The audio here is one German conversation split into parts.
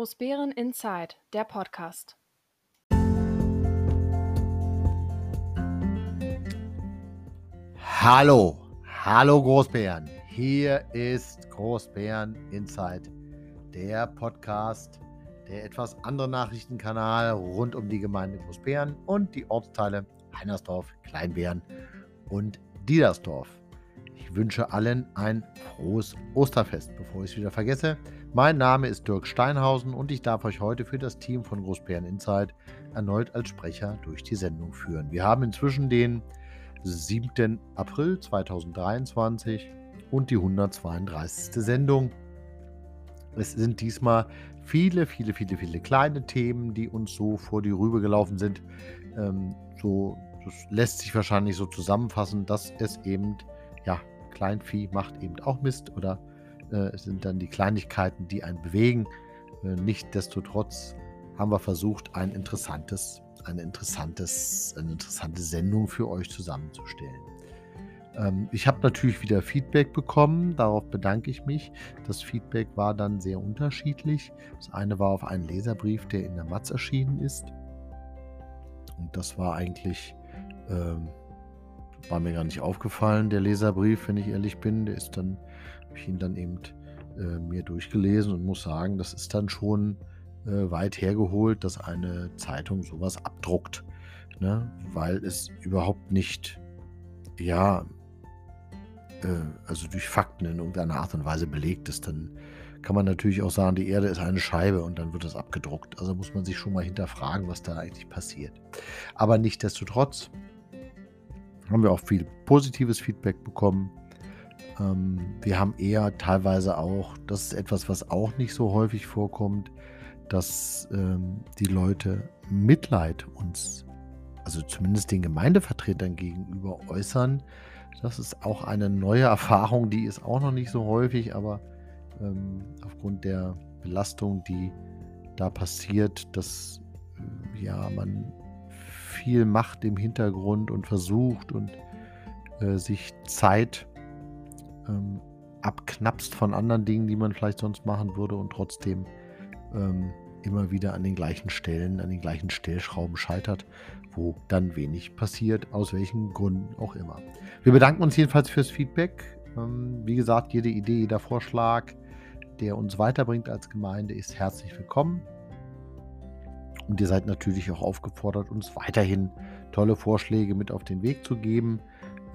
Großbären Inside, der Podcast. Hallo, hallo Großbären. Hier ist Großbären Inside, der Podcast, der etwas andere Nachrichtenkanal rund um die Gemeinde Großbären und die Ortsteile Heinersdorf, Kleinbären und Diedersdorf. Ich wünsche allen ein frohes Osterfest. Bevor ich es wieder vergesse, mein Name ist Dirk Steinhausen und ich darf euch heute für das Team von Großbären Insight erneut als Sprecher durch die Sendung führen. Wir haben inzwischen den 7. April 2023 und die 132. Sendung. Es sind diesmal viele, viele, viele, viele kleine Themen, die uns so vor die Rübe gelaufen sind. Ähm, so, das lässt sich wahrscheinlich so zusammenfassen, dass es eben, ja, Kleinvieh macht eben auch Mist oder äh, sind dann die Kleinigkeiten, die einen bewegen. Äh, Nichtsdestotrotz haben wir versucht, ein interessantes, eine, interessantes, eine interessante Sendung für euch zusammenzustellen. Ähm, ich habe natürlich wieder Feedback bekommen, darauf bedanke ich mich. Das Feedback war dann sehr unterschiedlich. Das eine war auf einen Leserbrief, der in der Matz erschienen ist. Und das war eigentlich, ähm, war mir gar nicht aufgefallen, der Leserbrief, wenn ich ehrlich bin. Der ist dann, habe ich ihn dann eben äh, mir durchgelesen und muss sagen, das ist dann schon äh, weit hergeholt, dass eine Zeitung sowas abdruckt. Ne? Weil es überhaupt nicht, ja, äh, also durch Fakten in irgendeiner Art und Weise belegt ist, dann kann man natürlich auch sagen, die Erde ist eine Scheibe und dann wird das abgedruckt. Also muss man sich schon mal hinterfragen, was da eigentlich passiert. Aber nichtsdestotrotz haben wir auch viel positives Feedback bekommen. Ähm, wir haben eher teilweise auch, das ist etwas, was auch nicht so häufig vorkommt, dass ähm, die Leute Mitleid uns, also zumindest den Gemeindevertretern gegenüber äußern. Das ist auch eine neue Erfahrung, die ist auch noch nicht so häufig, aber ähm, aufgrund der Belastung, die da passiert, dass äh, ja man viel macht im Hintergrund und versucht und äh, sich Zeit ähm, abknapst von anderen Dingen, die man vielleicht sonst machen würde und trotzdem ähm, immer wieder an den gleichen Stellen, an den gleichen Stellschrauben scheitert, wo dann wenig passiert, aus welchen Gründen auch immer. Wir bedanken uns jedenfalls fürs Feedback. Ähm, wie gesagt, jede Idee, jeder Vorschlag, der uns weiterbringt als Gemeinde, ist herzlich willkommen. Und ihr seid natürlich auch aufgefordert, uns weiterhin tolle Vorschläge mit auf den Weg zu geben.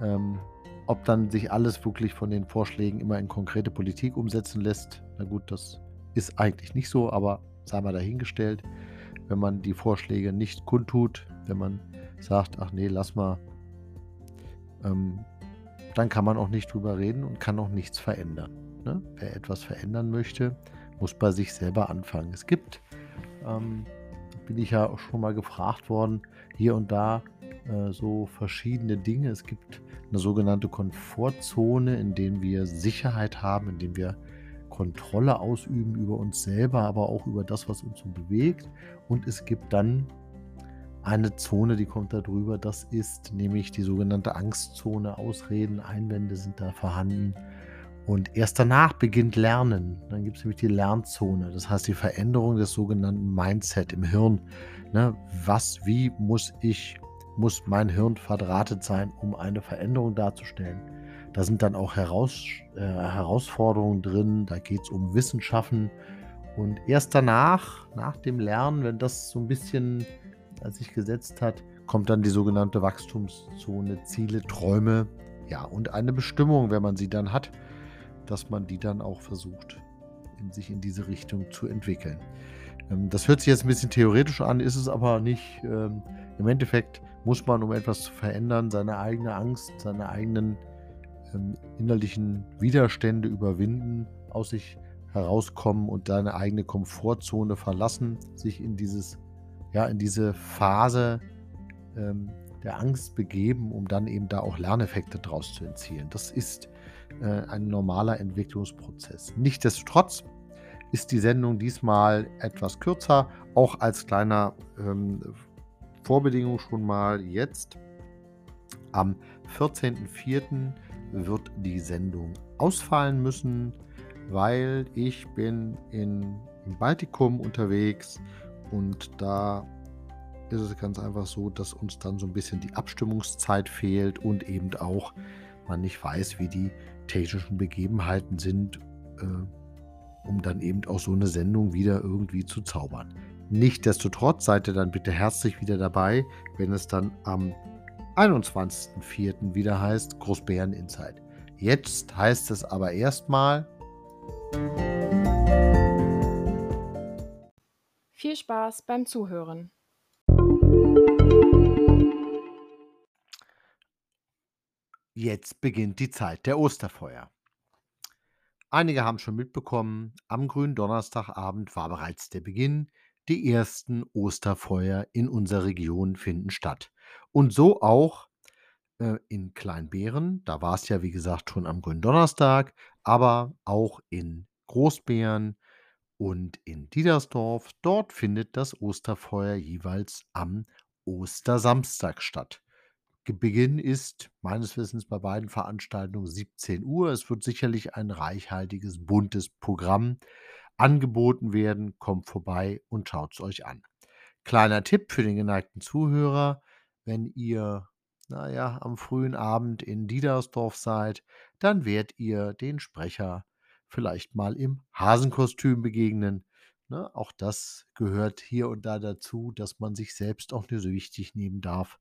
Ähm, ob dann sich alles wirklich von den Vorschlägen immer in konkrete Politik umsetzen lässt, na gut, das ist eigentlich nicht so, aber sei mal dahingestellt. Wenn man die Vorschläge nicht kundtut, wenn man sagt, ach nee, lass mal, ähm, dann kann man auch nicht drüber reden und kann auch nichts verändern. Ne? Wer etwas verändern möchte, muss bei sich selber anfangen. Es gibt, ähm, bin ich ja auch schon mal gefragt worden, hier und da äh, so verschiedene Dinge. Es gibt eine sogenannte Komfortzone, in der wir Sicherheit haben, in der wir Kontrolle ausüben über uns selber, aber auch über das, was uns so bewegt. Und es gibt dann eine Zone, die kommt da drüber. Das ist nämlich die sogenannte Angstzone. Ausreden, Einwände sind da vorhanden. Und erst danach beginnt Lernen. Dann gibt es nämlich die Lernzone. Das heißt die Veränderung des sogenannten Mindset im Hirn. Ne? Was, wie muss ich muss mein Hirn verdrahtet sein, um eine Veränderung darzustellen. Da sind dann auch Heraus, äh, Herausforderungen drin, da geht es um Wissenschaften. Und erst danach, nach dem Lernen, wenn das so ein bisschen sich gesetzt hat, kommt dann die sogenannte Wachstumszone, Ziele, Träume, ja, und eine Bestimmung, wenn man sie dann hat, dass man die dann auch versucht, in sich in diese Richtung zu entwickeln. Ähm, das hört sich jetzt ein bisschen theoretisch an, ist es aber nicht. Ähm, Im Endeffekt muss man, um etwas zu verändern, seine eigene Angst, seine eigenen ähm, innerlichen Widerstände überwinden, aus sich herauskommen und seine eigene Komfortzone verlassen, sich in dieses, ja, in diese Phase ähm, der Angst begeben, um dann eben da auch Lerneffekte draus zu erzielen. Das ist ein normaler Entwicklungsprozess. Nichtsdestotrotz ist die Sendung diesmal etwas kürzer, auch als kleiner ähm, Vorbedingung schon mal jetzt. Am 14.04. wird die Sendung ausfallen müssen, weil ich bin in im Baltikum unterwegs und da ist es ganz einfach so, dass uns dann so ein bisschen die Abstimmungszeit fehlt und eben auch man nicht weiß, wie die technischen Begebenheiten sind, äh, um dann eben auch so eine Sendung wieder irgendwie zu zaubern. Nichtsdestotrotz seid ihr dann bitte herzlich wieder dabei, wenn es dann am 21.04. wieder heißt Großbären Insight. Jetzt heißt es aber erstmal. Viel Spaß beim Zuhören. Jetzt beginnt die Zeit der Osterfeuer. Einige haben schon mitbekommen, am grünen Donnerstagabend war bereits der Beginn. Die ersten Osterfeuer in unserer Region finden statt. Und so auch äh, in Kleinbeeren. Da war es ja, wie gesagt, schon am grünen Donnerstag, aber auch in Großbeeren und in Diedersdorf. Dort findet das Osterfeuer jeweils am Ostersamstag statt. Beginn ist meines Wissens bei beiden Veranstaltungen 17 Uhr. Es wird sicherlich ein reichhaltiges, buntes Programm angeboten werden. Kommt vorbei und schaut es euch an. Kleiner Tipp für den geneigten Zuhörer, wenn ihr, naja, am frühen Abend in Diedersdorf seid, dann werdet ihr den Sprecher vielleicht mal im Hasenkostüm begegnen. Ne, auch das gehört hier und da dazu, dass man sich selbst auch nicht so wichtig nehmen darf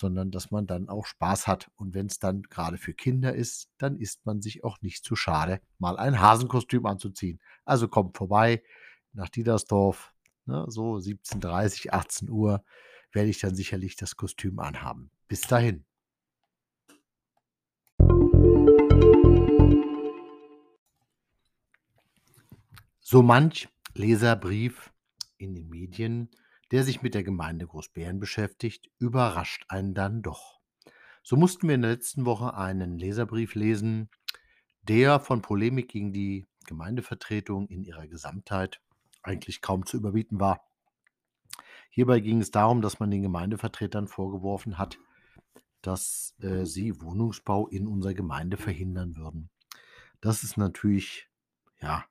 sondern dass man dann auch Spaß hat. Und wenn es dann gerade für Kinder ist, dann ist man sich auch nicht zu schade, mal ein Hasenkostüm anzuziehen. Also kommt vorbei nach Diedersdorf, ne, so 17.30, 18 Uhr werde ich dann sicherlich das Kostüm anhaben. Bis dahin. So manch Leserbrief in den Medien der sich mit der Gemeinde Großbären beschäftigt, überrascht einen dann doch. So mussten wir in der letzten Woche einen Leserbrief lesen, der von Polemik gegen die Gemeindevertretung in ihrer Gesamtheit eigentlich kaum zu überbieten war. Hierbei ging es darum, dass man den Gemeindevertretern vorgeworfen hat, dass äh, sie Wohnungsbau in unserer Gemeinde verhindern würden. Das ist natürlich ja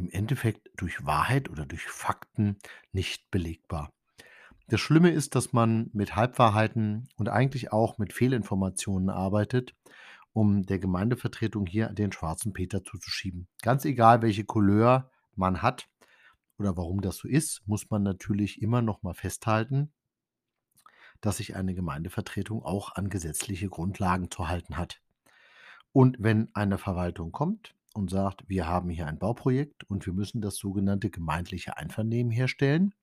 im Endeffekt durch Wahrheit oder durch Fakten nicht belegbar. Das Schlimme ist, dass man mit Halbwahrheiten und eigentlich auch mit Fehlinformationen arbeitet, um der Gemeindevertretung hier den schwarzen Peter zuzuschieben. Ganz egal, welche Couleur man hat oder warum das so ist, muss man natürlich immer noch mal festhalten, dass sich eine Gemeindevertretung auch an gesetzliche Grundlagen zu halten hat. Und wenn eine Verwaltung kommt und sagt, wir haben hier ein Bauprojekt und wir müssen das sogenannte gemeindliche Einvernehmen herstellen.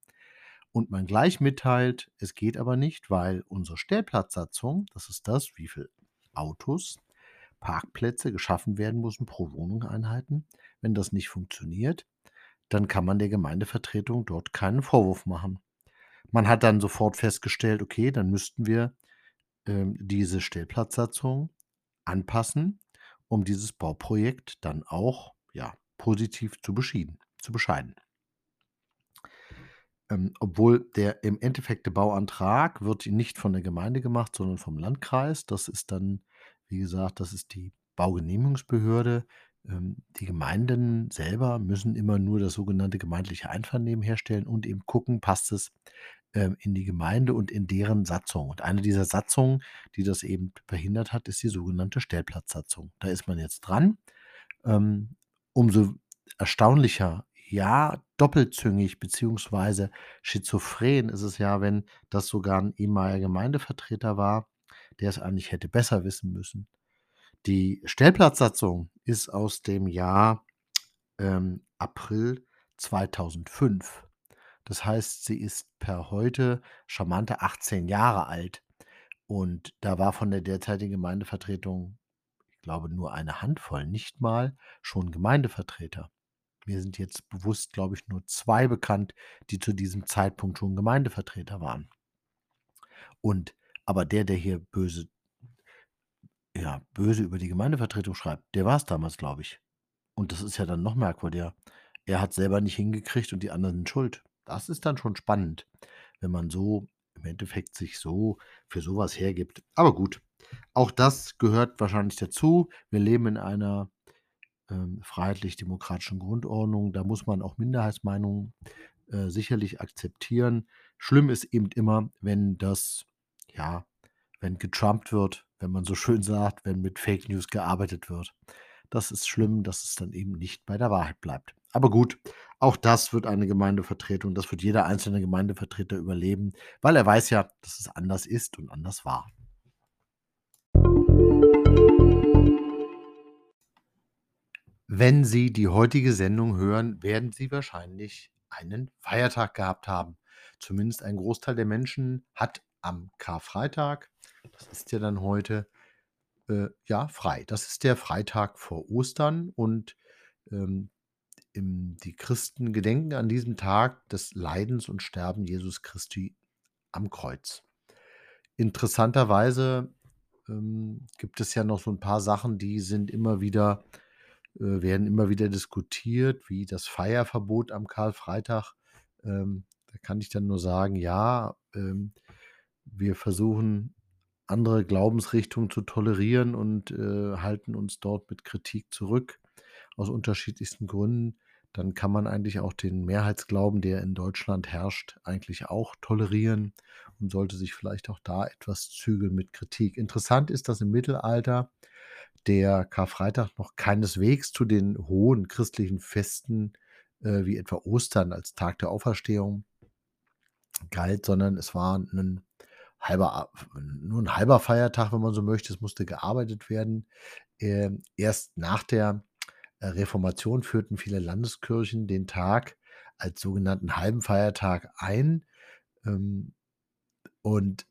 Und man gleich mitteilt, es geht aber nicht, weil unsere Stellplatzsatzung, das ist das, wie viele Autos, Parkplätze geschaffen werden müssen pro Wohnungseinheiten. Wenn das nicht funktioniert, dann kann man der Gemeindevertretung dort keinen Vorwurf machen. Man hat dann sofort festgestellt, okay, dann müssten wir ähm, diese Stellplatzsatzung anpassen um dieses Bauprojekt dann auch ja, positiv zu, beschieden, zu bescheiden. Ähm, obwohl der im Endeffekt der Bauantrag wird nicht von der Gemeinde gemacht, sondern vom Landkreis. Das ist dann, wie gesagt, das ist die Baugenehmigungsbehörde. Ähm, die Gemeinden selber müssen immer nur das sogenannte gemeindliche Einvernehmen herstellen und eben gucken, passt es in die Gemeinde und in deren Satzung. Und eine dieser Satzungen, die das eben verhindert hat, ist die sogenannte Stellplatzsatzung. Da ist man jetzt dran. Ähm, umso erstaunlicher, ja, doppelzüngig beziehungsweise schizophren ist es ja, wenn das sogar ein ehemaliger Gemeindevertreter war, der es eigentlich hätte besser wissen müssen. Die Stellplatzsatzung ist aus dem Jahr ähm, April 2005. Das heißt, sie ist per heute charmante 18 Jahre alt. Und da war von der derzeitigen Gemeindevertretung, ich glaube, nur eine Handvoll, nicht mal schon Gemeindevertreter. Mir sind jetzt bewusst, glaube ich, nur zwei bekannt, die zu diesem Zeitpunkt schon Gemeindevertreter waren. Und aber der, der hier böse, ja, böse über die Gemeindevertretung schreibt, der war es damals, glaube ich. Und das ist ja dann noch merkwürdiger. Er hat selber nicht hingekriegt und die anderen sind schuld. Das ist dann schon spannend, wenn man so im Endeffekt sich so für sowas hergibt. Aber gut, auch das gehört wahrscheinlich dazu. Wir leben in einer ähm, freiheitlich-demokratischen Grundordnung. Da muss man auch Minderheitsmeinungen äh, sicherlich akzeptieren. Schlimm ist eben immer, wenn das, ja, wenn getrumpt wird, wenn man so schön sagt, wenn mit Fake News gearbeitet wird. Das ist schlimm, dass es dann eben nicht bei der Wahrheit bleibt. Aber gut, auch das wird eine Gemeindevertretung, das wird jeder einzelne Gemeindevertreter überleben, weil er weiß ja, dass es anders ist und anders war. Wenn Sie die heutige Sendung hören, werden Sie wahrscheinlich einen Feiertag gehabt haben. Zumindest ein Großteil der Menschen hat am Karfreitag, das ist ja dann heute, äh, ja, frei. Das ist der Freitag vor Ostern und ähm, im, die Christen gedenken an diesem Tag des Leidens und Sterben Jesus Christi am Kreuz. Interessanterweise ähm, gibt es ja noch so ein paar Sachen, die sind immer wieder, äh, werden immer wieder diskutiert, wie das Feierverbot am Karfreitag. Ähm, da kann ich dann nur sagen, ja, ähm, wir versuchen andere Glaubensrichtungen zu tolerieren und äh, halten uns dort mit Kritik zurück aus unterschiedlichsten Gründen. Dann kann man eigentlich auch den Mehrheitsglauben, der in Deutschland herrscht, eigentlich auch tolerieren und sollte sich vielleicht auch da etwas zügeln mit Kritik. Interessant ist, dass im Mittelalter der Karfreitag noch keineswegs zu den hohen christlichen Festen äh, wie etwa Ostern als Tag der Auferstehung galt, sondern es war ein halber, nur ein halber Feiertag, wenn man so möchte. Es musste gearbeitet werden. Äh, erst nach der Reformation führten viele Landeskirchen den Tag als sogenannten halben Feiertag ein. Ähm, und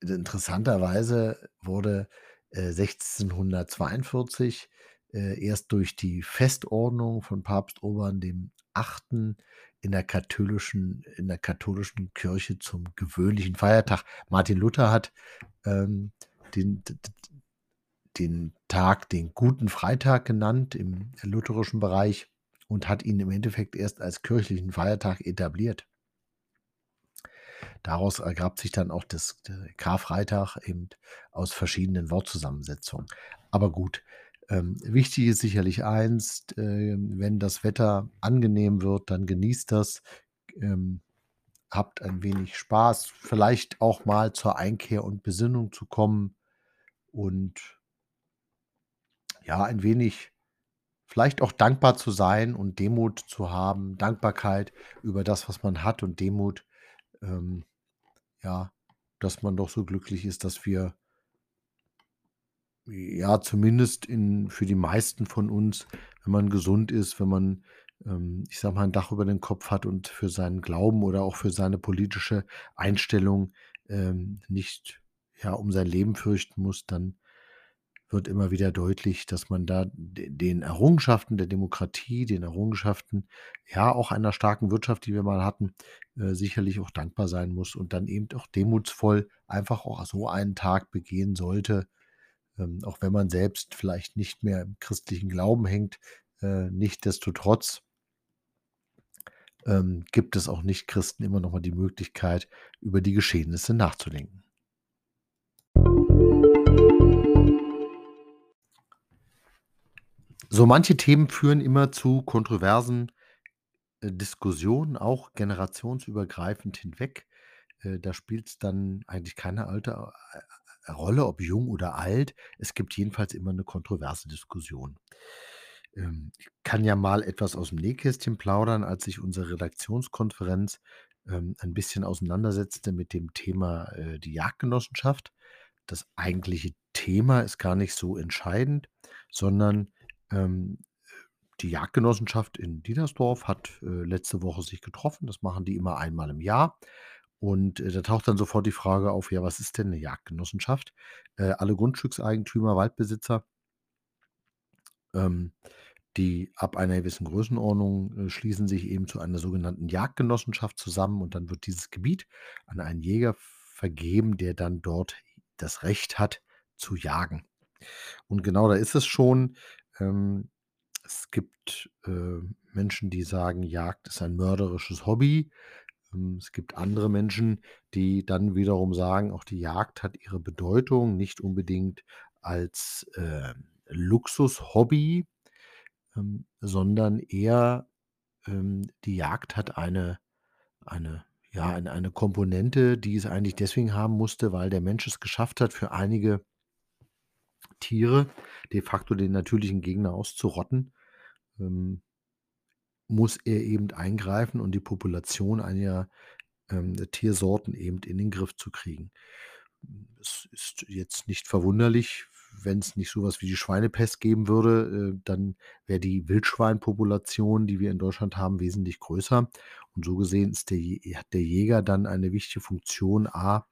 interessanterweise wurde 1642 äh, äh, erst durch die Festordnung von Papst Urban dem Achten in der katholischen, in der katholischen Kirche zum gewöhnlichen Feiertag. Martin Luther hat ähm, den, den Tag den guten Freitag genannt im lutherischen Bereich und hat ihn im Endeffekt erst als kirchlichen Feiertag etabliert. Daraus ergab sich dann auch das Karfreitag eben aus verschiedenen Wortzusammensetzungen. Aber gut, ähm, wichtig ist sicherlich eins, äh, wenn das Wetter angenehm wird, dann genießt das, ähm, habt ein wenig Spaß, vielleicht auch mal zur Einkehr und Besinnung zu kommen und ja, ein wenig vielleicht auch dankbar zu sein und Demut zu haben, Dankbarkeit über das, was man hat und Demut, ähm, ja, dass man doch so glücklich ist, dass wir ja, zumindest in, für die meisten von uns, wenn man gesund ist, wenn man, ähm, ich sag mal, ein Dach über den Kopf hat und für seinen Glauben oder auch für seine politische Einstellung ähm, nicht ja, um sein Leben fürchten muss, dann wird immer wieder deutlich, dass man da den Errungenschaften der Demokratie, den Errungenschaften, ja, auch einer starken Wirtschaft, die wir mal hatten, äh, sicherlich auch dankbar sein muss und dann eben auch demutsvoll einfach auch so einen Tag begehen sollte, ähm, auch wenn man selbst vielleicht nicht mehr im christlichen Glauben hängt, äh, nichtdestotrotz ähm, gibt es auch Nichtchristen immer noch mal die Möglichkeit, über die Geschehnisse nachzudenken. So manche Themen führen immer zu kontroversen äh, Diskussionen, auch generationsübergreifend hinweg. Äh, da spielt es dann eigentlich keine alte äh, Rolle, ob jung oder alt. Es gibt jedenfalls immer eine kontroverse Diskussion. Ähm, ich kann ja mal etwas aus dem Nähkästchen plaudern, als sich unsere Redaktionskonferenz ähm, ein bisschen auseinandersetzte mit dem Thema die Jagdgenossenschaft. Das eigentliche Thema ist gar nicht so entscheidend, sondern ähm, die Jagdgenossenschaft in Diedersdorf hat äh, letzte Woche sich getroffen. Das machen die immer einmal im Jahr. Und äh, da taucht dann sofort die Frage auf, ja, was ist denn eine Jagdgenossenschaft? Äh, alle Grundstückseigentümer, Waldbesitzer, ähm, die ab einer gewissen Größenordnung äh, schließen sich eben zu einer sogenannten Jagdgenossenschaft zusammen und dann wird dieses Gebiet an einen Jäger vergeben, der dann dort das Recht hat zu jagen. Und genau da ist es schon. Ähm, es gibt, äh, Menschen, die sagen, Jagd ist ein mörderisches Hobby. Ähm, es gibt andere Menschen, die dann wiederum sagen, auch die Jagd hat ihre Bedeutung, nicht unbedingt als, äh, Luxushobby, ähm, sondern eher, ähm, die Jagd hat eine eine ja, eine Komponente, die es eigentlich deswegen haben musste, weil der Mensch es geschafft hat, für einige Tiere de facto den natürlichen Gegner auszurotten, ähm muss er eben eingreifen und die Population einiger, ähm, Tiersorten eben in den Griff zu kriegen. Es ist jetzt nicht verwunderlich, wenn's nicht so was wie die Schweinepest geben würde, äh, dann wäre die Wildschweinpopulation, die wir in Deutschland haben, wesentlich größer. Und so gesehen der hat der Jäger dann eine wichtige Funktion, A,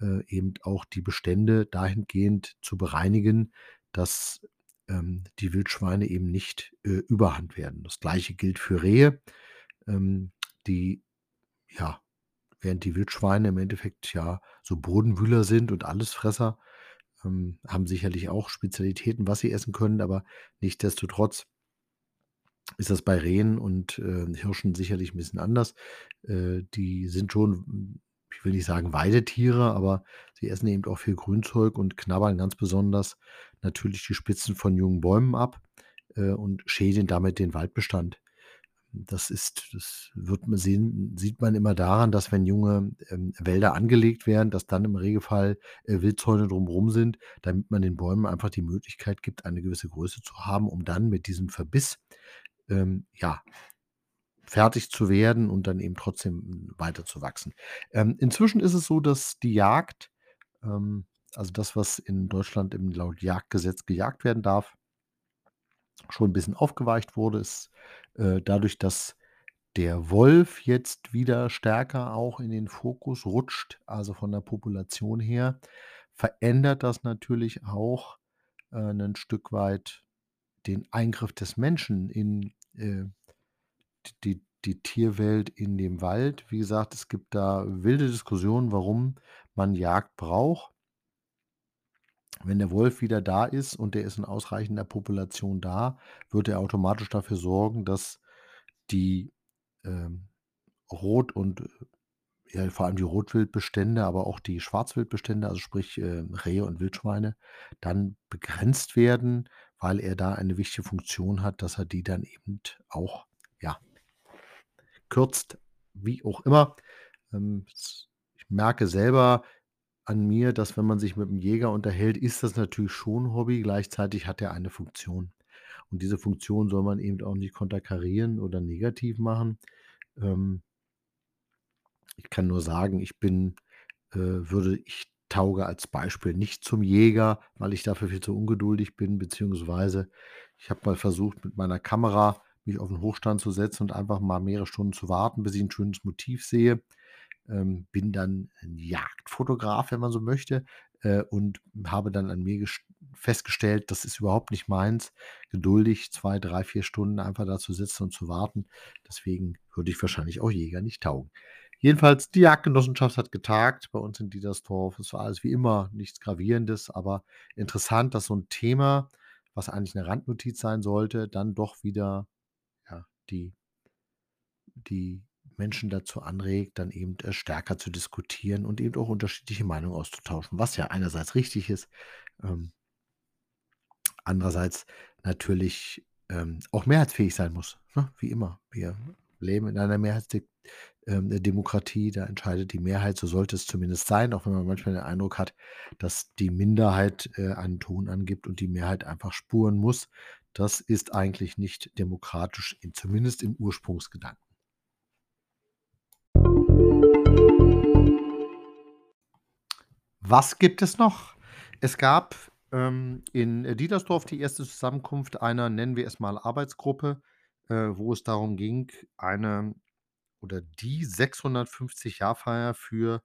äh, eben auch die Bestände dahingehend zu bereinigen, dass, ähm, die Wildschweine eben nicht, äh, Überhand werden. Das Gleiche gilt für Rehe, ähm, die ja, während die Wildschweine im Endeffekt ja so Bodenwühler sind und Allesfresser, ähm, haben sicherlich auch Spezialitäten, was sie essen können, aber nichtsdestotrotz ist das bei Rehen und, äh, Hirschen sicherlich 'n bisschen anders. Äh, die sind schon, ich will nicht sagen Weidetiere, aber sie essen eben auch viel Grünzeug und knabbern ganz besonders natürlich die Spitzen von jungen Bäumen ab, äh, und schädigen damit den Waldbestand. Das ist das wird man sehen sieht man immer daran, dass wenn junge, ähm, Wälder angelegt werden, dass dann im Regelfall, äh, Wildzäune drumrum sind, damit man den Bäumen einfach die Möglichkeit gibt, eine gewisse Größe zu haben, um dann mit diesem Verbiss, ähm, ja, fertig zu werden und dann eben trotzdem, hm, weiterzuwachsen. Ähm, inzwischen ist es so, dass die Jagd, ähm also das, was in Deutschland im laut Jagdgesetz gejagt werden darf schon 'n bisschen aufgeweicht wurde, ist, äh, dadurch, dass der Wolf jetzt wieder stärker auch in den Fokus rutscht, also von der Population her, verändert das natürlich auch, äh, 'nen Stück weit den Eingriff des Menschen in, äh, die die Tierwelt in dem Wald. Wie gesagt, es gibt da wilde Diskussionen, warum man Jagd braucht. Wenn der Wolf wieder da ist und der ist in ausreichender Population da, wird er automatisch dafür sorgen, dass die, ähm, Rot und, ja, vor allem die Rotwildbestände, aber auch die Schwarzwildbestände, also sprich, äh, Rehe und Wildschweine, dann begrenzt werden, weil er da eine wichtige Funktion hat, dass er die dann eben auch, kürzt, wie auch immer. Ähm, ich merke selber an mir, dass wenn man sich mit 'm Jäger unterhält, ist das natürlich schon Hobby, gleichzeitig hat er eine Funktion. Und diese Funktion soll man eben auch nicht konterkarieren oder negativ machen. Ähm ich kann nur sagen, ich bin, äh würde ich tauge als Beispiel nicht zum Jäger, weil ich dafür viel zu ungeduldig bin, beziehungsweise ich habe mal versucht, mit meiner Kamera mich auf 'n Hochstand zu setzen und einfach mal mehrere Stunden zu warten, bis ich 'n schönes Motiv sehe. Ähm, bin dann 'n Jagdfotograf, wenn man so möchte, äh, und habe dann an mir gest festgestellt, das ist überhaupt nicht meins, geduldig 2, 3, 4 Stunden einfach da zu sitzen und zu warten. Deswegen würde ich wahrscheinlich auch Jäger nicht taugen. Jedenfalls, die Jagdgenossenschaft hat getagt bei uns in Diedersdorf. Es war alles wie immer, nichts Gravierendes, aber interessant, dass so 'n Thema, was eigentlich 'ne Randnotiz sein sollte, dann doch wieder, die die Menschen dazu anregt, dann eben, äh, stärker zu diskutieren und eben auch unterschiedliche Meinungen auszutauschen, was ja einerseits richtig ist, ähm andererseits natürlich, ähm, auch mehrheitsfähig sein muss, ne, wie immer. Wir leben in einer Mehrheitsdik ähm, da entscheidet die Mehrheit, so sollte es zumindest sein, auch wenn man manchmal den Eindruck hat, dass die Minderheit, äh, einen Ton angibt und die Mehrheit einfach spuren muss. Das ist eigentlich nicht demokratisch, in zumindest im Ursprungsgedanken. Was gibt es noch? Es gab, ähm, in, Diedersdorf die 1. Zusammenkunft einer, nennen wir es mal, Arbeitsgruppe, äh, wo es darum ging, eine oder die 650-Jahr-Feier für,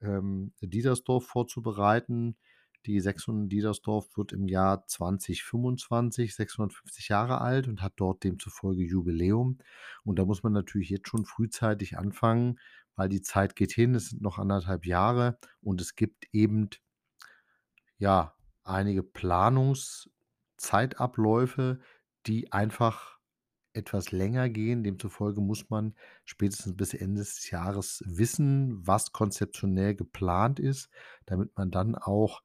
ähm, Diedersdorf vorzubereiten. Die 600 Diedersdorf wird im Jahr 2025 650 Jahre alt und hat dort demzufolge Jubiläum. Und da muss man natürlich jetzt schon frühzeitig anfangen, weil die Zeit geht hin. Es sind noch 1 1/2 Jahre und es gibt eben ja, einige Planungszeitabläufe, die einfach etwas länger gehen. Demzufolge muss man spätestens bis Ende des Jahres wissen, was konzeptionell geplant ist, damit man dann auch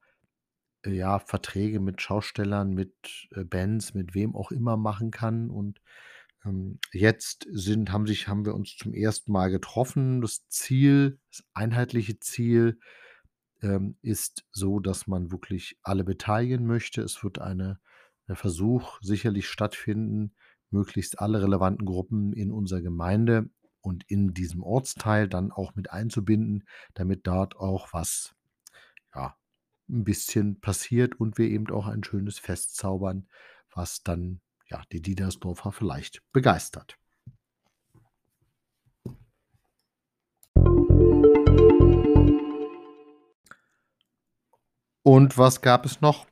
ja, Verträge mit Schaustellern, mit, äh, Bands, mit wem auch immer machen kann. Und, ähm, jetzt sind haben sich haben wir uns zum ersten Mal getroffen. Das Ziel das einheitliche Ziel, ähm, ist so, dass man wirklich alle beteiligen möchte. Es wird eine 'n Versuch sicherlich stattfinden, möglichst alle relevanten Gruppen in unserer Gemeinde und in diesem Ortsteil dann auch mit einzubinden, damit dort auch was, 'n bisschen passiert und wir eben auch ein schönes Fest zaubern, was dann, ja, die Diedersdorfer vielleicht begeistert. Und was gab es noch?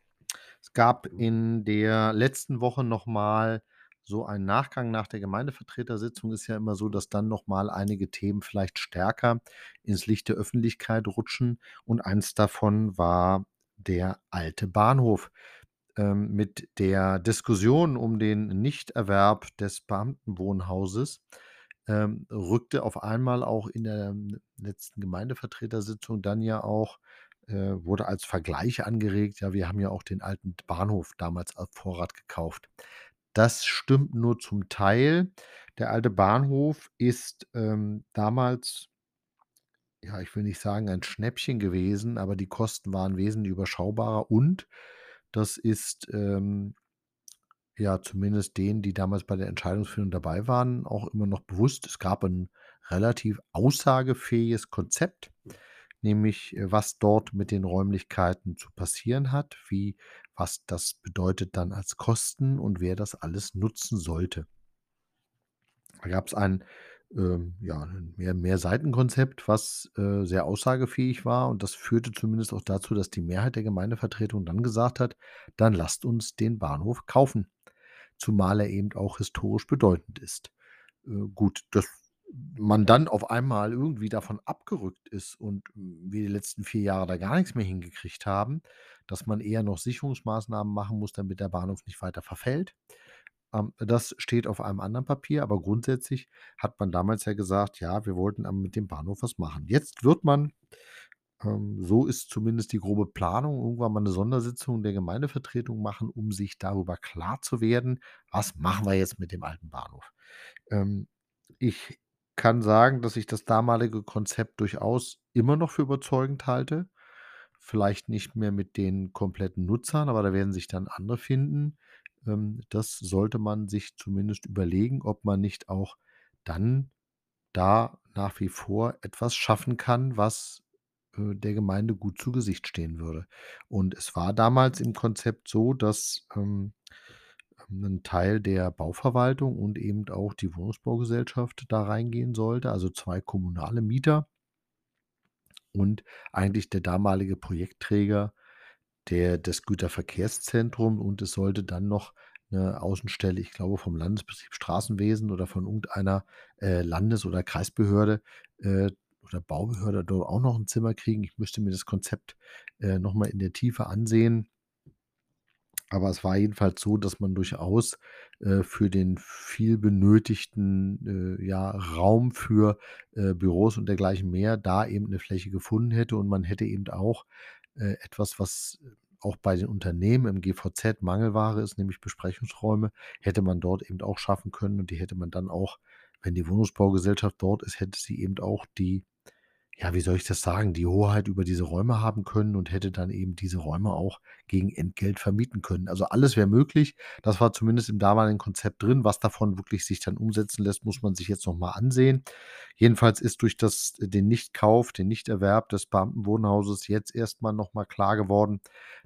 Es gab in der letzten Woche noch mal so einen Nachgang nach der Gemeindevertretersitzung. Ist ja immer so, dass dann noch mal einige Themen vielleicht stärker ins Licht der Öffentlichkeit rutschen und eins davon war der alte Bahnhof. Ähm, mit der Diskussion um den Nichterwerb des Beamtenwohnhauses, ähm, rückte auf einmal auch in der, ähm, letzten Gemeindevertretersitzung dann ja auch äh, wurde als Vergleich angeregt: „Ja, wir haben ja auch den alten Bahnhof damals auf Vorrat gekauft.“ Das stimmt nur zum Teil. Der alte Bahnhof ist, ähm, damals ja, ich will nicht sagen, ein Schnäppchen gewesen, aber die Kosten waren wesentlich überschaubarer und das ist, ähm, ja, zumindest denen, die damals bei der Entscheidungsfindung dabei waren, auch immer noch bewusst. Es gab 'n relativ aussagefähiges Konzept, nämlich, äh, was dort mit den Räumlichkeiten zu passieren hat, wie was das bedeutet dann als Kosten und wer das alles nutzen sollte. Da gab's ein, ähm, ja, 'n Mehr Mehrseitenkonzept, was, äh, sehr aussagefähig war und das führte zumindest auch dazu, dass die Mehrheit der Gemeindevertretung dann gesagt hat: „Dann lasst uns den Bahnhof kaufen“, zumal er eben auch historisch bedeutend ist. Äh, gut, dass man dann auf einmal irgendwie davon abgerückt ist und wir die letzten 4 Jahre da gar nix mehr hingekriegt haben, dass man eher noch Sicherungsmaßnahmen machen muss, damit der Bahnhof nicht weiter verfällt. Ähm, das steht auf einem anderen Papier, aber grundsätzlich hat man damals ja gesagt: „Ja, wir wollten mit dem Bahnhof was machen.“ Jetzt wird man, ähm, so ist zumindest die grobe Planung, irgendwann mal 'ne Sondersitzung der Gemeindevertretung machen, um sich darüber klar zu werden: „Was machen wir jetzt mit dem alten Bahnhof?“ Ähm, ich kann sagen, dass ich das damalige Konzept durchaus immer noch für überzeugend halte. Vielleicht nicht mehr mit den kompletten Nutzern, aber da werden sich dann andere finden. Ähm, das sollte man sich zumindest überlegen, ob man nicht auch dann da nach wie vor etwas schaffen kann, was, äh, der Gemeinde gut zu Gesicht stehen würde. Und es war damals im Konzept so, dass, ähm, 'nen Teil der Bauverwaltung und eben auch die Wohnungsbaugesellschaft da reingehen sollte, also 2 kommunale Mieter und eigentlich der damalige Projektträger, der das Güterverkehrszentrum und es sollte dann noch 'ne Außenstelle, ich glaube, vom Landesbetrieb Straßenwesen oder von irgendeiner, äh, Landes oder Kreisbehörde, äh, oder Baubehörde dort auch noch 'n Zimmer kriegen. Ich müsste mir das Konzept, äh, noch mal in der Tiefe ansehen. Aber es war jedenfalls so, dass man durchaus, äh, für den viel benötigten, äh, ja, Raum für, äh, Büros und dergleichen mehr da eben 'ne Fläche gefunden hätte. Und man hätte eben auch, äh, etwas, was auch bei den Unternehmen im GVZ Mangelware ist, nämlich Besprechungsräume, hätte man dort eben auch schaffen können. Und die hätte man dann auch wenn die Wohnungsbaugesellschaft dort ist, hätte sie eben auch die ja, wie soll ich das sagen, die Hoheit über diese Räume haben können und hätte dann eben diese Räume auch gegen Entgelt vermieten können. Also, alles wäre möglich. Das war zumindest im damaligen Konzept drin. Was davon wirklich sich dann umsetzen lässt, muss man sich jetzt noch mal ansehen. Jedenfalls ist durch das den Nichtkauf, den Nichterwerb des Beamtenwohnhauses jetzt erst mal noch mal klar geworden,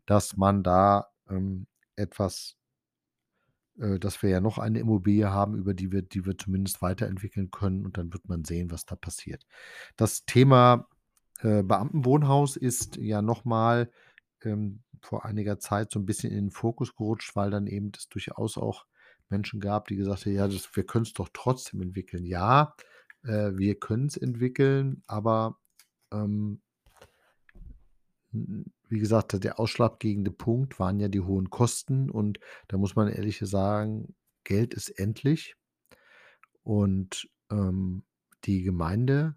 dass man da, ähm, etwas äh, dass wir ja noch eine Immobilie haben, über die wir die wir zumindest weiterentwickeln können und dann wird man sehen, was da passiert. Das Thema, äh, Beamtenwohnhaus ist ja noch mal, ähm, vor einiger Zeit so 'n bisschen in den Fokus gerutscht, weil dann eben es durchaus auch Menschen gab, die gesagt haben: „Ja, das wir können's doch trotzdem entwickeln.“ Ja, äh, wir können's entwickeln, aber, ähm hm, wie gesagt, der ausschlaggebende Punkt waren ja die hohen Kosten und da muss man ehrlich sagen, Geld ist endlich. Und, ähm, die Gemeinde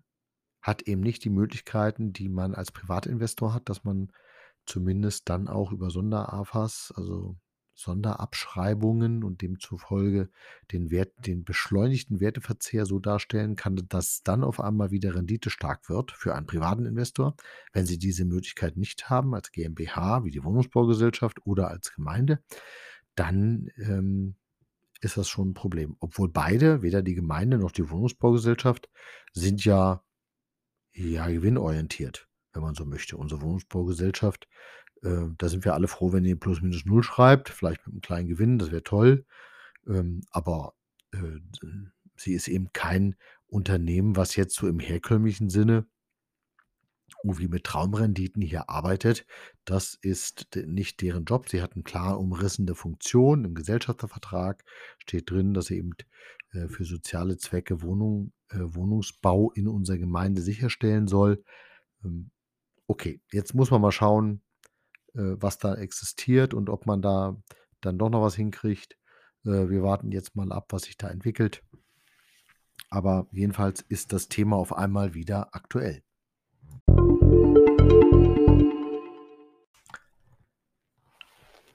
hat eben nicht die Möglichkeiten, die man als Privatinvestor hat, dass man zumindest dann auch über Sonder-AFAs, also Sonderabschreibungen und demzufolge den Wert den beschleunigten Werteverzehr so darstellen kann, dass dann auf einmal wieder Rendite stark wird für einen privaten Investor. Wenn Sie diese Möglichkeit nicht haben als GmbH, wie die Wohnungsbaugesellschaft oder als Gemeinde, dann, ähm, ist das schon 'n Problem. Obwohl beide, weder die Gemeinde noch die Wohnungsbaugesellschaft, sind ja ja, gewinnorientiert, wenn man so möchte. Unsere Wohnungsbaugesellschaft, äh, da sind wir alle froh, wenn die plus minus null schreibt, vielleicht mit 'nem kleinen Gewinn, das wäre toll. Ähm, aber, äh, sie ist eben kein Unternehmen, was jetzt so im herkömmlichen Sinne irgendwie mit Traumrenditen hier arbeitet. Das ist nicht deren Job. Sie hat 'n klar umrissene Funktion. Im Gesellschaftervertrag steht drin, dass sie eben, äh, für soziale Zwecke Wohnung äh, Wohnungsbau in unserer Gemeinde sicherstellen soll. Ähm, okay, jetzt muss man mal schauen, was da existiert und ob man da dann doch noch was hinkriegt. Äh, wir warten jetzt mal ab, was sich da entwickelt. Aber jedenfalls ist das Thema auf einmal wieder aktuell.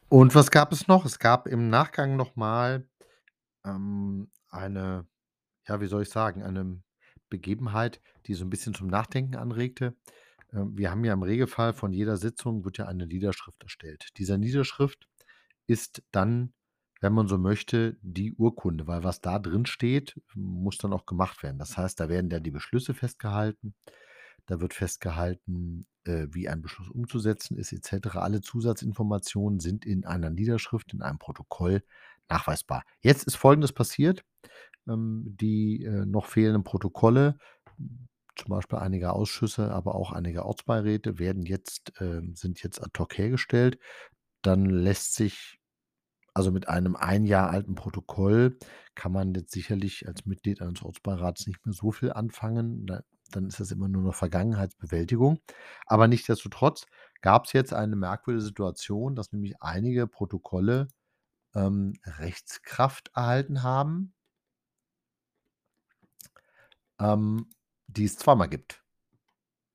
Und was gab es noch? Es gab im Nachgang noch mal, ähm, eine ja, wie soll ich sagen, eine Begebenheit, die so 'n bisschen zum Nachdenken anregte. Ähm, wir haben ja im Regelfall von jeder Sitzung wird ja eine Niederschrift erstellt. Diese Niederschrift ist dann, wenn man so möchte, die Urkunde, weil was da drin steht, muss dann auch gemacht werden. Das heißt, da werden dann die Beschlüsse festgehalten. Da wird festgehalten, äh, wie ein Beschluss umzusetzen ist et cetera. Alle Zusatzinformationen sind in einer Niederschrift, in einem Protokoll nachweisbar. Jetzt ist Folgendes passiert: Ähm, die, äh, noch fehlenden Protokolle, zum Beispiel einiger Ausschüsse, aber auch einiger Ortsbeiräte werden jetzt ähm, sind jetzt ad hoc hergestellt. Dann lässt sich also, mit einem ein Jahr alten Protokoll kann man jetzt sicherlich als Mitglied eines Ortsbeirats nicht mehr so viel anfangen. Da dann ist das immer nur noch Vergangenheitsbewältigung. Aber nichtsdestotrotz gab's jetzt eine merkwürdige Situation, dass nämlich einige Protokolle, ähm, Rechtskraft erhalten haben ähm, die es zweimal gibt.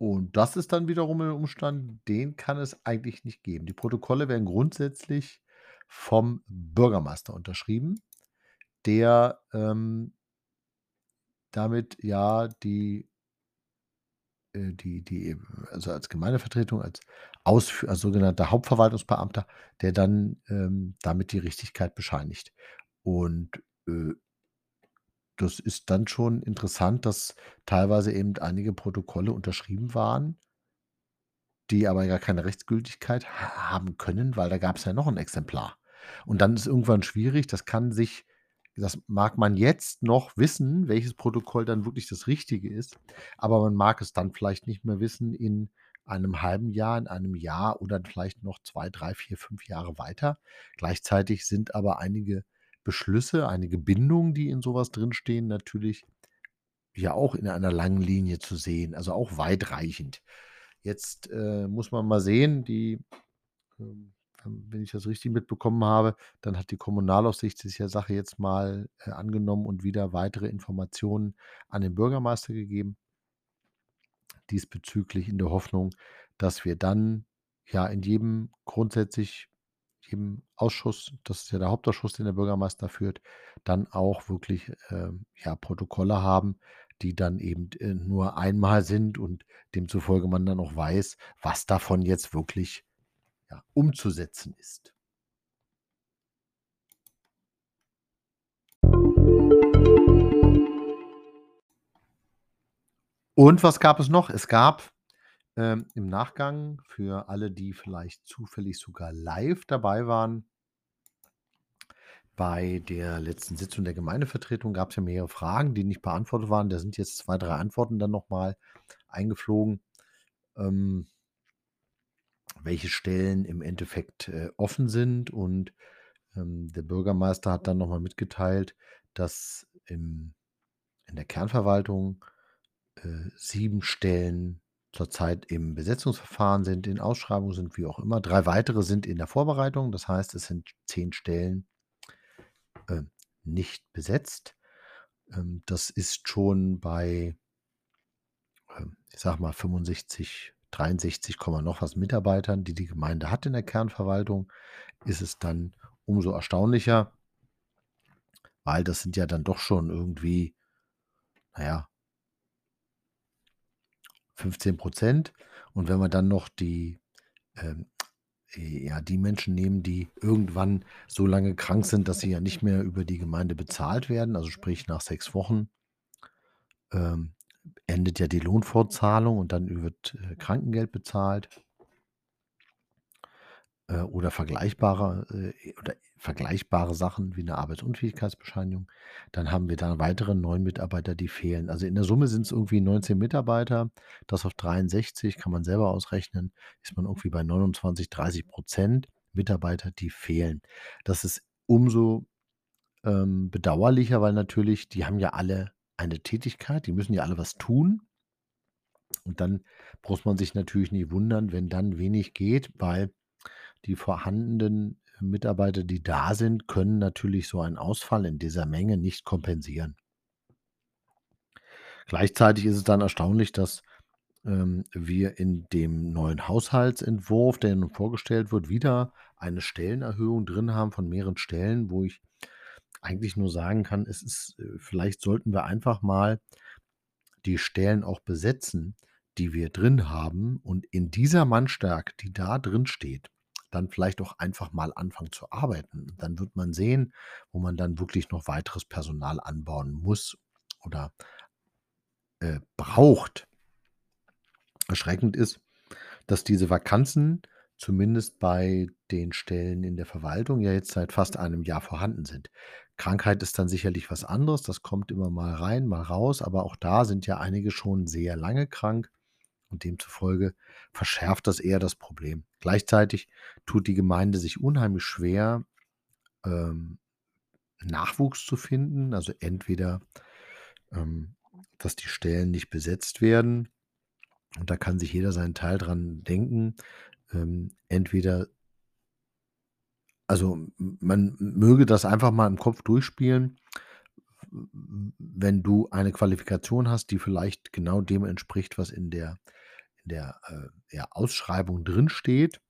Und das ist dann wiederum 'n Umstand, den kann es eigentlich nicht geben. Die Protokolle werden grundsätzlich vom Bürgermeister unterschrieben, der, ähm damit ja die äh, die die also, als Gemeindevertretung, als ausfü als sogenannter Hauptverwaltungsbeamter, der dann, ähm, damit die Richtigkeit bescheinigt. Und, äh das ist dann schon interessant, dass teilweise eben einige Protokolle unterschrieben waren die aber gar keine Rechtsgültigkeit ha haben können, weil da gab's ja noch 'n Exemplar. Und dann ist irgendwann schwierig, das kann sich das mag man jetzt noch wissen, welches Protokoll dann wirklich das Richtige ist, aber man mag es dann vielleicht nicht mehr wissen in einem halben Jahr, in einem Jahr oder vielleicht noch 2, 3, 4, 5 Jahre weiter. Gleichzeitig sind aber einige Beschlüsse, einige Bindungen, die in so was drinstehen, natürlich ja auch in einer langen Linie zu sehen, also auch weitreichend. Jetzt, äh, muss man mal sehen, die, ähm, wenn ich das richtig mitbekommen habe, dann hat die Kommunalaufsicht sich der Sache jetzt mal, äh, angenommen und wieder weitere Informationen an den Bürgermeister gegeben diesbezüglich in der Hoffnung, dass wir dann, ja, in jedem grundsätzlich jedem Ausschuss, das ist ja der Hauptausschuss, den der Bürgermeister führt, dann auch wirklich, ähm, ja, Protokolle haben, die dann eben, äh, nur einmal sind und demzufolge man dann auch weiß, was davon jetzt wirklich, ja, umzusetzen ist. Und was gab es noch? Es gab, ähm, im Nachgang für alle, die vielleicht zufällig sogar live dabei waren bei der letzten Sitzung der Gemeindevertretung gab's ja mehrere Fragen, die nicht beantwortet waren. Da sind jetzt 2, 3 Antworten dann noch mal eingeflogen, ähm welche Stellen im Endeffekt, äh, offen sind. Und, ähm, der Bürgermeister hat dann noch mal mitgeteilt, dass im in der Kernverwaltung, äh, 7 Stellen zurzeit im Besetzungsverfahren sind, in Ausschreibung sind, wie auch immer. 3 weitere sind in der Vorbereitung. Das heißt, es sind 10 Stellen ähm, nicht besetzt. Ähm, das ist schon bei ähm, ich sage mal 65 63, noch was Mitarbeitern, die die Gemeinde hat in der Kernverwaltung, ist es dann umso erstaunlicher, weil das sind ja dann doch schon irgendwie, naja, 15 Prozent. Und wenn wir dann noch die, ähm, äh, ja, die Menschen nehmen, die irgendwann so lange krank sind, dass sie ja nicht mehr über die Gemeinde bezahlt werden, also sprich nach sechs Wochen, ähm, endet ja die Lohnfortzahlung und dann wird äh, Krankengeld bezahlt äh, oder vergleichbare äh, oder vergleichbare Sachen wie eine Arbeitsunfähigkeitsbescheinigung. Dann haben wir da weitere neun Mitarbeiter, die fehlen. Also in der Summe sind es irgendwie 19 Mitarbeiter. Das auf 63 kann man selber ausrechnen, ist man irgendwie bei 29, 30 Prozent Mitarbeiter, die fehlen. Das ist umso ähm, bedauerlicher, weil natürlich, die haben ja alle eine Tätigkeit, die müssen ja alle was tun. Und dann muss man sich natürlich nicht wundern, wenn dann wenig geht, weil die vorhandenen Mitarbeiter, die da sind, können natürlich so einen Ausfall in dieser Menge nicht kompensieren. Gleichzeitig ist es dann erstaunlich, dass ähm, wir in dem neuen Haushaltsentwurf, der nun vorgestellt wird, wieder eine Stellenerhöhung drin haben von mehreren Stellen, wo ich eigentlich nur sagen kann, es ist, äh, vielleicht sollten wir einfach mal die Stellen auch besetzen, die wir drin haben und in dieser Mannstärke, die da drin steht, dann vielleicht auch einfach mal anfangen zu arbeiten. Dann wird man sehen, wo man dann wirklich noch weiteres Personal anbauen muss oder äh, braucht. Erschreckend ist, dass diese Vakanzen zumindest bei den Stellen in der Verwaltung ja jetzt seit fast einem Jahr vorhanden sind. Krankheit ist dann sicherlich was anderes, das kommt immer mal rein, mal raus, aber auch da sind ja einige schon sehr lange krank und demzufolge verschärft das eher das Problem. Gleichzeitig tut die Gemeinde sich unheimlich schwer, ähm, Nachwuchs zu finden. Also entweder, ähm, dass die Stellen nicht besetzt werden. Und da kann sich jeder seinen Teil dran denken. Ähm, entweder, also man möge das einfach mal im Kopf durchspielen. Wenn du eine Qualifikation hast, die vielleicht genau dem entspricht, was in der in der, äh, ja, Ausschreibung drinsteht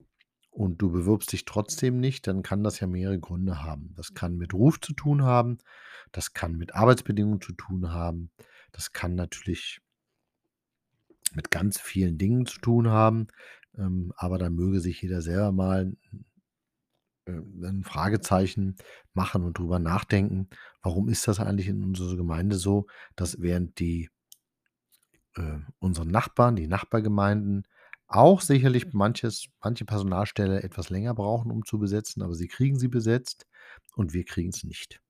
und du bewirbst dich trotzdem nicht, dann kann das ja mehrere Gründe haben. Das kann mit Ruf zu tun haben, das kann mit Arbeitsbedingungen zu tun haben, das kann natürlich mit ganz vielen Dingen zu tun haben, ähm, aber da möge sich jeder selber mal äh, ein Fragezeichen machen und drüber nachdenken, warum ist das eigentlich in unserer Gemeinde so, dass während die äh, unsere Nachbarn, die Nachbargemeinden auch sicherlich manches manche Personalstelle etwas länger brauchen, um zu besetzen, aber sie kriegen sie besetzt und wir kriegen es nicht.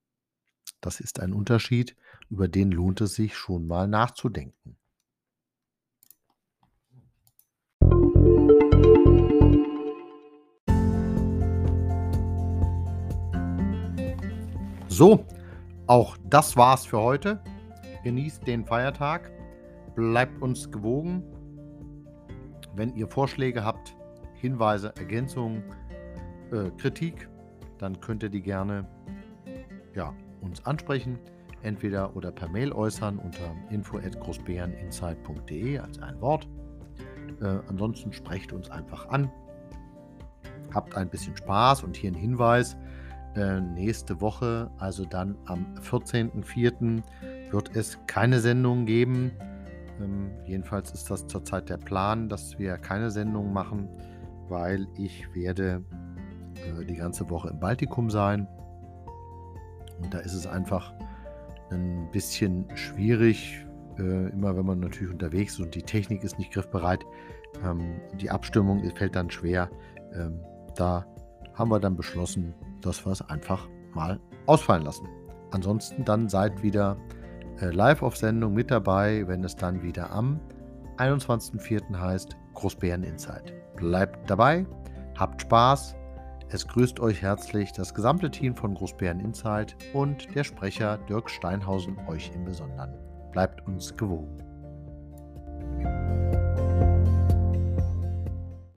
Das ist ein Unterschied, über den lohnt es sich schon mal nachzudenken. So, auch das war's für heute. Genießt den Feiertag. Bleibt uns gewogen. Wenn ihr Vorschläge habt, Hinweise, Ergänzungen, äh, Kritik, dann könnt ihr die gerne ja, uns ansprechen, entweder oder per Mail äußern unter info@großbäreninsight.de als ein Wort. Äh, ansonsten sprecht uns einfach an. Habt ein bisschen Spaß und hier ein Hinweis. Äh, nächste Woche, also dann am 14.04., wird es keine Sendung geben. Ähm, jedenfalls ist das zurzeit der Plan, dass wir keine Sendung machen, weil ich werde äh, die ganze Woche im Baltikum sein. Und da ist es einfach ein bisschen schwierig, äh, immer wenn man natürlich unterwegs ist und die Technik ist nicht griffbereit. Ähm, die Abstimmung fällt dann schwer. Ähm, da haben wir dann beschlossen, dass wir es einfach mal ausfallen lassen. Ansonsten dann seid wieder live auf Sendung mit dabei, wenn es dann wieder am 21.04. heißt Großbären Insight. Bleibt dabei, habt Spaß. Es grüßt euch herzlich das gesamte Team von Großbären Insight und der Sprecher Dirk Steinhausen euch im Besonderen. Bleibt uns gewogen.